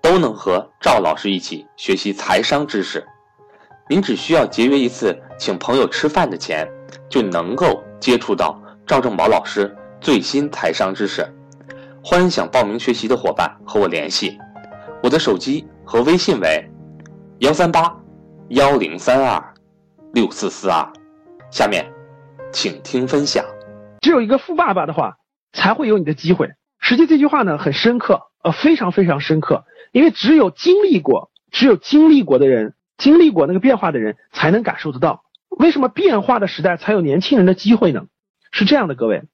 都能和赵老师一起学习财商知识，您只需要节约一次请朋友吃饭的钱，就能够接触到赵正宝老师最新财商知识。欢迎想报名学习的伙伴和我联系，我的手机和微信为幺三八幺零三二六四四二。下面，请听分享。只有一个富爸爸的话，才会有你的机会。实际这句话呢，很深刻，呃，非常非常深刻。因为只有经历过，只有经历过的人，经历过那个变化的人，才能感受得到。为什么变化的时代才有年轻人的机会呢？是这样的，各位，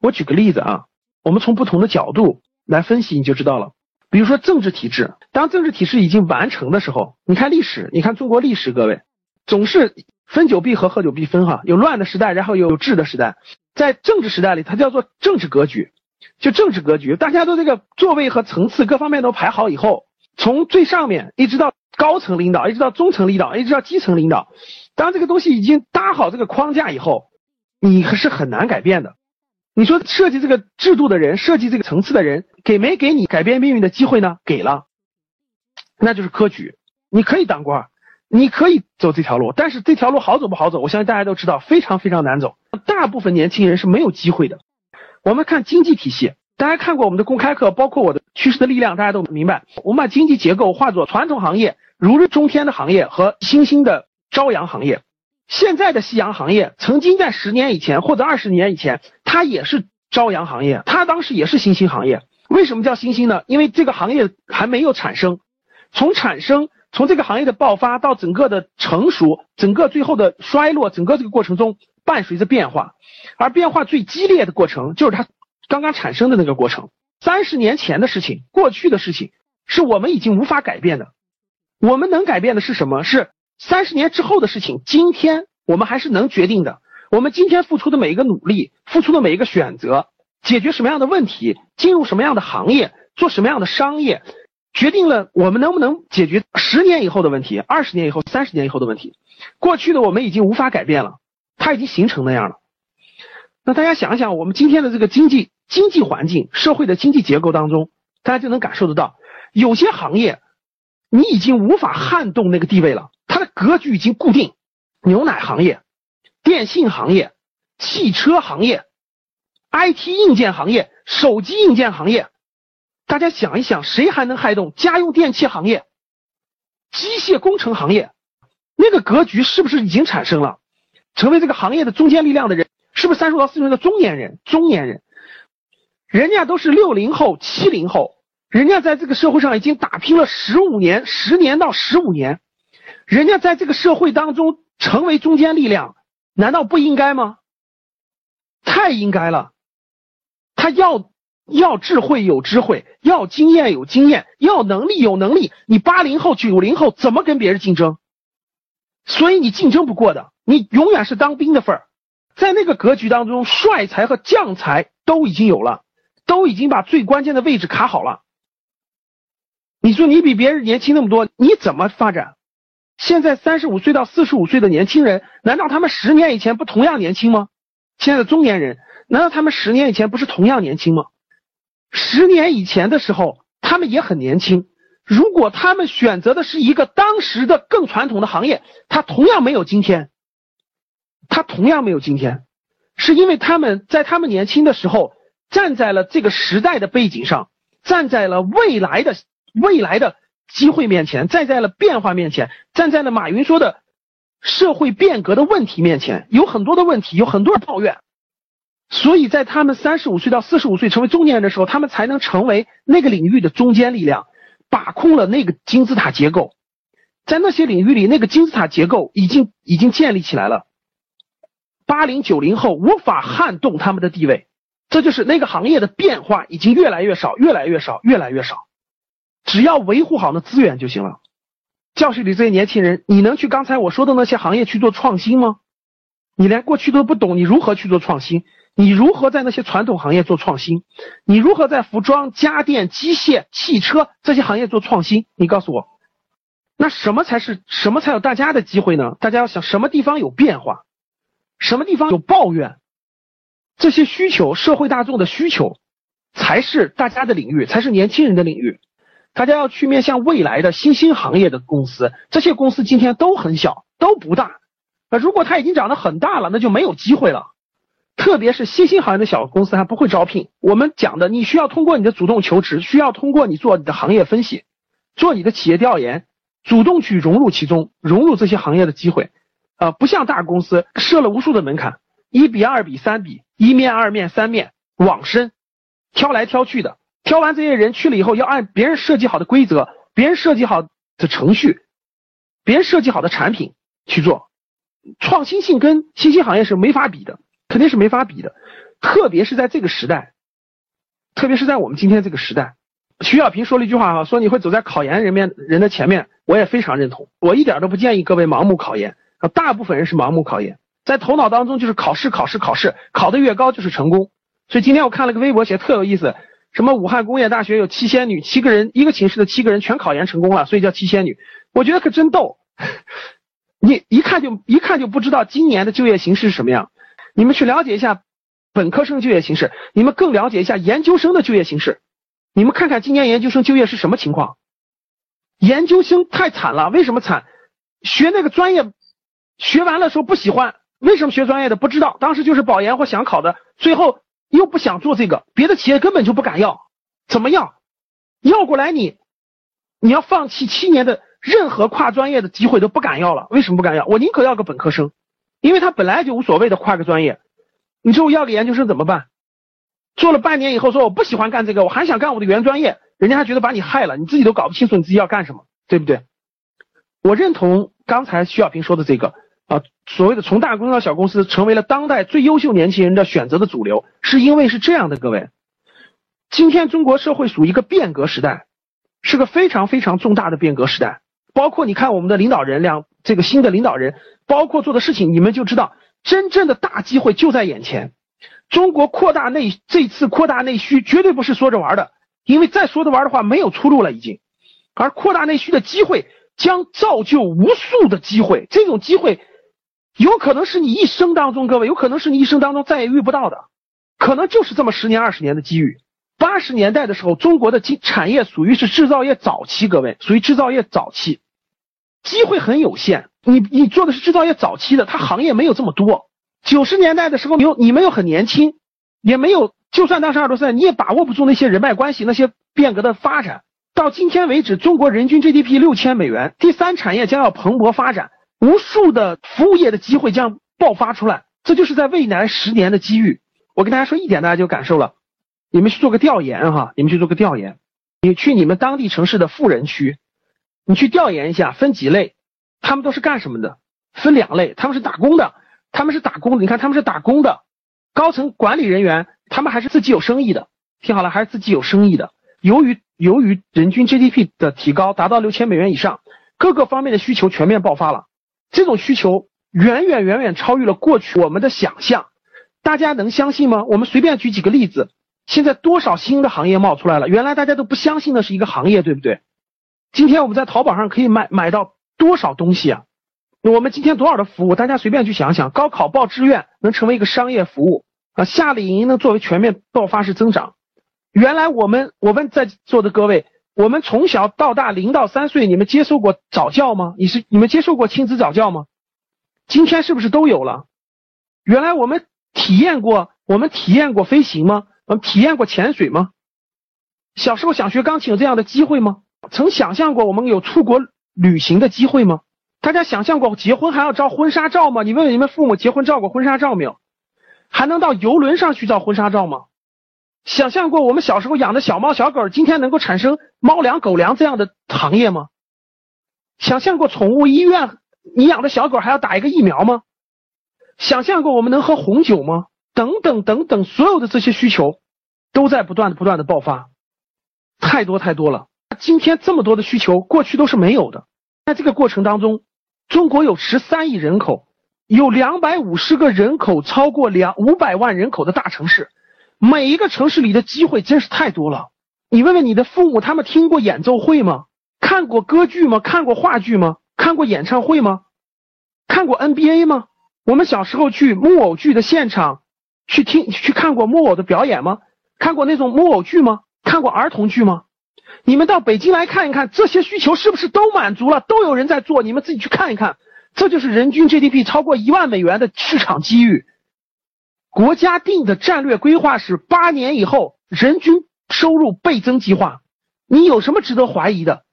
我举个例子啊，我们从不同的角度来分析，你就知道了。比如说政治体制，当政治体制已经完成的时候，你看历史，你看中国历史，各位总是分久必合，合久必分，哈，有乱的时代，然后有治的时代，在政治时代里，它叫做政治格局。就政治格局，大家都这个座位和层次各方面都排好以后，从最上面一直到高层领导，一直到中层领导，一直到基层领导，当这个东西已经搭好这个框架以后，你是很难改变的。你说设计这个制度的人，设计这个层次的人，给没给你改变命运的机会呢？给了，那就是科举，你可以当官，你可以走这条路，但是这条路好走不好走，我相信大家都知道，非常非常难走，大部分年轻人是没有机会的。我们看经济体系，大家看过我们的公开课，包括我的趋势的力量，大家都明白。我们把经济结构化作传统行业如日中天的行业和新兴的朝阳行业。现在的夕阳行业，曾经在十年以前或者二十年以前，它也是朝阳行业，它当时也是新兴行业。为什么叫新兴呢？因为这个行业还没有产生，从产生，从这个行业的爆发到整个的成熟，整个最后的衰落，整个这个过程中伴随着变化。而变化最激烈的过程，就是它刚刚产生的那个过程。三十年前的事情，过去的事情，是我们已经无法改变的。我们能改变的是什么？是三十年之后的事情。今天我们还是能决定的。我们今天付出的每一个努力，付出的每一个选择，解决什么样的问题，进入什么样的行业，做什么样的商业，决定了我们能不能解决十年以后的问题，二十年以后、三十年以后的问题。过去的我们已经无法改变了，它已经形成那样了。那大家想一想，我们今天的这个经济经济环境、社会的经济结构当中，大家就能感受得到，有些行业你已经无法撼动那个地位了，它的格局已经固定。牛奶行业、电信行业、汽车行业、IT 硬件行业、手机硬件行业，大家想一想，谁还能撼动家用电器行业、机械工程行业？那个格局是不是已经产生了？成为这个行业的中坚力量的人？是不是三十到四十岁的中年人？中年人，人家都是六零后、七零后，人家在这个社会上已经打拼了十五年、十年到十五年，人家在这个社会当中成为中坚力量，难道不应该吗？太应该了。他要要智慧有智慧，要经验有经验，要能力有能力。你八零后、九零后怎么跟别人竞争？所以你竞争不过的，你永远是当兵的份儿。在那个格局当中，帅才和将才都已经有了，都已经把最关键的位置卡好了。你说你比别人年轻那么多，你怎么发展？现在三十五岁到四十五岁的年轻人，难道他们十年以前不同样年轻吗？现在的中年人，难道他们十年以前不是同样年轻吗？十年以前的时候，他们也很年轻。如果他们选择的是一个当时的更传统的行业，他同样没有今天。他同样没有今天，是因为他们在他们年轻的时候站在了这个时代的背景上，站在了未来的未来的机会面前，站在了变化面前，站在了马云说的社会变革的问题面前，有很多的问题，有很多人抱怨，所以在他们三十五岁到四十五岁成为中年人的时候，他们才能成为那个领域的中坚力量，把控了那个金字塔结构，在那些领域里，那个金字塔结构已经已经建立起来了。八零九零后无法撼动他们的地位，这就是那个行业的变化已经越来越少，越来越少，越来越少。只要维护好那资源就行了。教室里这些年轻人，你能去刚才我说的那些行业去做创新吗？你连过去都不懂，你如何去做创新？你如何在那些传统行业做创新？你如何在服装、家电、机械、汽车这些行业做创新？你告诉我，那什么才是什么才有大家的机会呢？大家要想什么地方有变化，什么地方有抱怨，这些需求，社会大众的需求，才是大家的领域，才是年轻人的领域。大家要去面向未来的新兴行业的公司，这些公司今天都很小，都不大。那如果它已经长得很大了，那就没有机会了。特别是新兴行业的小公司还不会招聘。我们讲的，你需要通过你的主动求职，需要通过你做你的行业分析，做你的企业调研，主动去融入其中，融入这些行业的机会。呃，不像大公司设了无数的门槛，一比二比三比，一面二面三面，网申，挑来挑去的。挑完这些人去了以后，要按别人设计好的规则、别人设计好的程序、别人设计好的产品去做，创新性跟新兴行业是没法比的，肯定是没法比的。特别是在这个时代，特别是在我们今天这个时代，徐小平说了一句话哈，说你会走在考研人面人的前面，我也非常认同。我一点都不建议各位盲目考研啊，大部分人是盲目考研，在头脑当中就是考试、考试、考试，考得越高就是成功。所以今天我看了个微博，写特有意思。什么？武汉工业大学有七仙女，七个人一个寝室的七个人全考研成功了，所以叫七仙女。我觉得可真逗，你一看就一看就不知道今年的就业形势是什么样。你们去了解一下本科生就业形势，你们更了解一下研究生的就业形势。你们看看今年研究生就业是什么情况？研究生太惨了，为什么惨？学那个专业学完了说不喜欢，为什么学专业的不知道？当时就是保研或想考的，最后。又不想做这个，别的企业根本就不敢要，怎么样？要过来你，你要放弃七年的任何跨专业的机会都不敢要了。为什么不敢要？我宁可要个本科生，因为他本来就无所谓的跨个专业。你说我要个研究生怎么办？做了半年以后说我不喜欢干这个，我还想干我的原专业，人家还觉得把你害了，你自己都搞不清楚你自己要干什么，对不对？我认同刚才徐小平说的这个。啊，所谓的从大公司到小公司，成为了当代最优秀年轻人的选择的主流，是因为是这样的，各位，今天中国社会属于一个变革时代，是个非常非常重大的变革时代。包括你看我们的领导人两这个新的领导人，包括做的事情，你们就知道，真正的大机会就在眼前。中国扩大内这次扩大内需绝对不是说着玩的，因为再说着玩的话没有出路了已经，而扩大内需的机会将造就无数的机会，这种机会。有可能是你一生当中，各位，有可能是你一生当中再也遇不到的，可能就是这么十年二十年的机遇。八十年代的时候，中国的经产业属于是制造业早期，各位属于制造业早期，机会很有限。你你做的是制造业早期的，它行业没有这么多。九十年代的时候，你又你们又很年轻，也没有，就算当时二十多岁，你也把握不住那些人脉关系，那些变革的发展。到今天为止，中国人均 GDP 六千美元，第三产业将要蓬勃发展。无数的服务业的机会将爆发出来，这就是在未来十年的机遇。我跟大家说一点，大家就感受了。你们去做个调研哈，你们去做个调研。你去你们当地城市的富人区，你去调研一下，分几类，他们都是干什么的？分两类，他们是打工的，他们是打工的。你看他们是打工的，高层管理人员，他们还是自己有生意的。听好了，还是自己有生意的。由于由于人均 GDP 的提高达到六千美元以上，各个方面的需求全面爆发了。这种需求远远远远超越了过去我们的想象，大家能相信吗？我们随便举几个例子，现在多少新的行业冒出来了？原来大家都不相信的是一个行业，对不对？今天我们在淘宝上可以买买到多少东西啊？我们今天多少的服务？大家随便去想想，高考报志愿能成为一个商业服务啊，夏令营能作为全面爆发式增长。原来我们我们在座的各位。我们从小到大，零到三岁，你们接受过早教吗？你是你们接受过亲子早教吗？今天是不是都有了？原来我们体验过，我们体验过飞行吗？我们体验过潜水吗？小时候想学钢琴有这样的机会吗？曾想象过我们有出国旅行的机会吗？大家想象过结婚还要照婚纱照吗？你问问你们父母结婚照过婚纱照没有？还能到游轮上去照婚纱照吗？想象过我们小时候养的小猫小狗，今天能够产生猫粮、狗粮这样的行业吗？想象过宠物医院，你养的小狗还要打一个疫苗吗？想象过我们能喝红酒吗？等等等等，所有的这些需求都在不断的、不断的爆发，太多太多了。今天这么多的需求，过去都是没有的。在这个过程当中，中国有十三亿人口，有两百五十个人口超过两五百万人口的大城市，每一个城市里的机会真是太多了。你问问你的父母，他们听过演奏会吗？看过歌剧吗？看过话剧吗？看过演唱会吗？看过 NBA 吗？我们小时候去木偶剧的现场去听去看过木偶的表演吗？看过那种木偶剧吗？看过儿童剧吗？你们到北京来看一看，这些需求是不是都满足了？都有人在做，你们自己去看一看。这就是人均 GDP 超过一万美元的市场机遇。国家定的战略规划是八年以后人均收入倍增计划，你有什么值得怀疑的？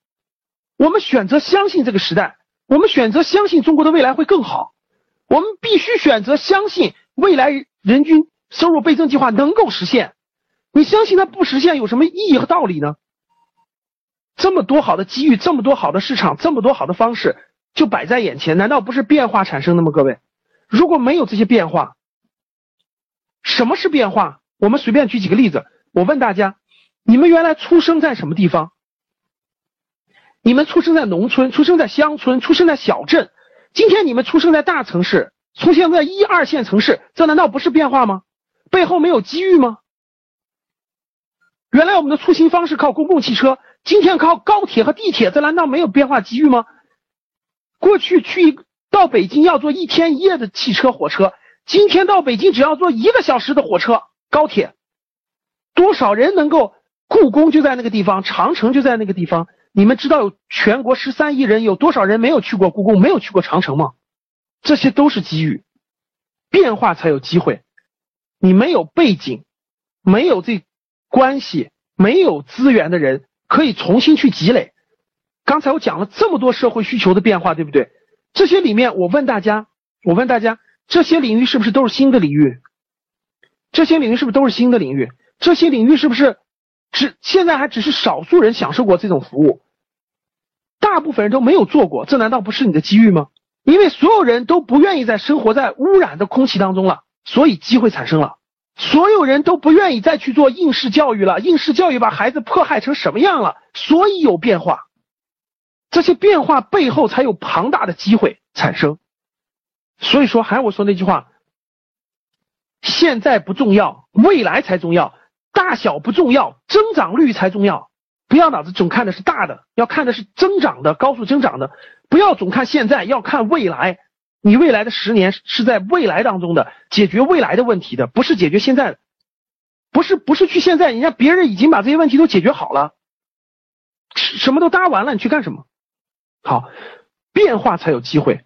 我们选择相信这个时代，我们选择相信中国的未来会更好。我们必须选择相信未来人均收入倍增计划能够实现。你相信它不实现有什么意义和道理呢？这么多好的机遇，这么多好的市场，这么多好的方式就摆在眼前，难道不是变化产生的吗？各位，如果没有这些变化，什么是变化？我们随便举几个例子。我问大家，你们原来出生在什么地方？你们出生在农村，出生在乡村，出生在小镇。今天你们出生在大城市，出现在一二线城市，这难道不是变化吗？背后没有机遇吗？原来我们的出行方式靠公共汽车，今天靠高铁和地铁，这难道没有变化机遇吗？过去去到北京要坐一天一夜的汽车火车，今天到北京只要坐一个小时的火车高铁，多少人能够？故宫就在那个地方，长城就在那个地方。你们知道有全国十三亿人，有多少人没有去过故宫，没有去过长城吗？这些都是机遇，变化才有机会。你没有背景，没有这。关系没有资源的人可以重新去积累。刚才我讲了这么多社会需求的变化，对不对？这些里面，我问大家，我问大家，这些领域是不是都是新的领域？这些领域是不是都是新的领域？这些领域是不是只现在还只是少数人享受过这种服务？大部分人都没有做过，这难道不是你的机遇吗？因为所有人都不愿意再生活在污染的空气当中了，所以机会产生了。所有人都不愿意再去做应试教育了，应试教育把孩子迫害成什么样了？所以有变化，这些变化背后才有庞大的机会产生。所以说，还是我说那句话：现在不重要，未来才重要；大小不重要，增长率才重要。不要脑子总看的是大的，要看的是增长的、高速增长的。不要总看现在，要看未来。你未来的十年是在未来当中的解决未来的问题的，不是解决现在，不是不是去现在，人家别人已经把这些问题都解决好了，什么都搭完了，你去干什么？好，变化才有机会。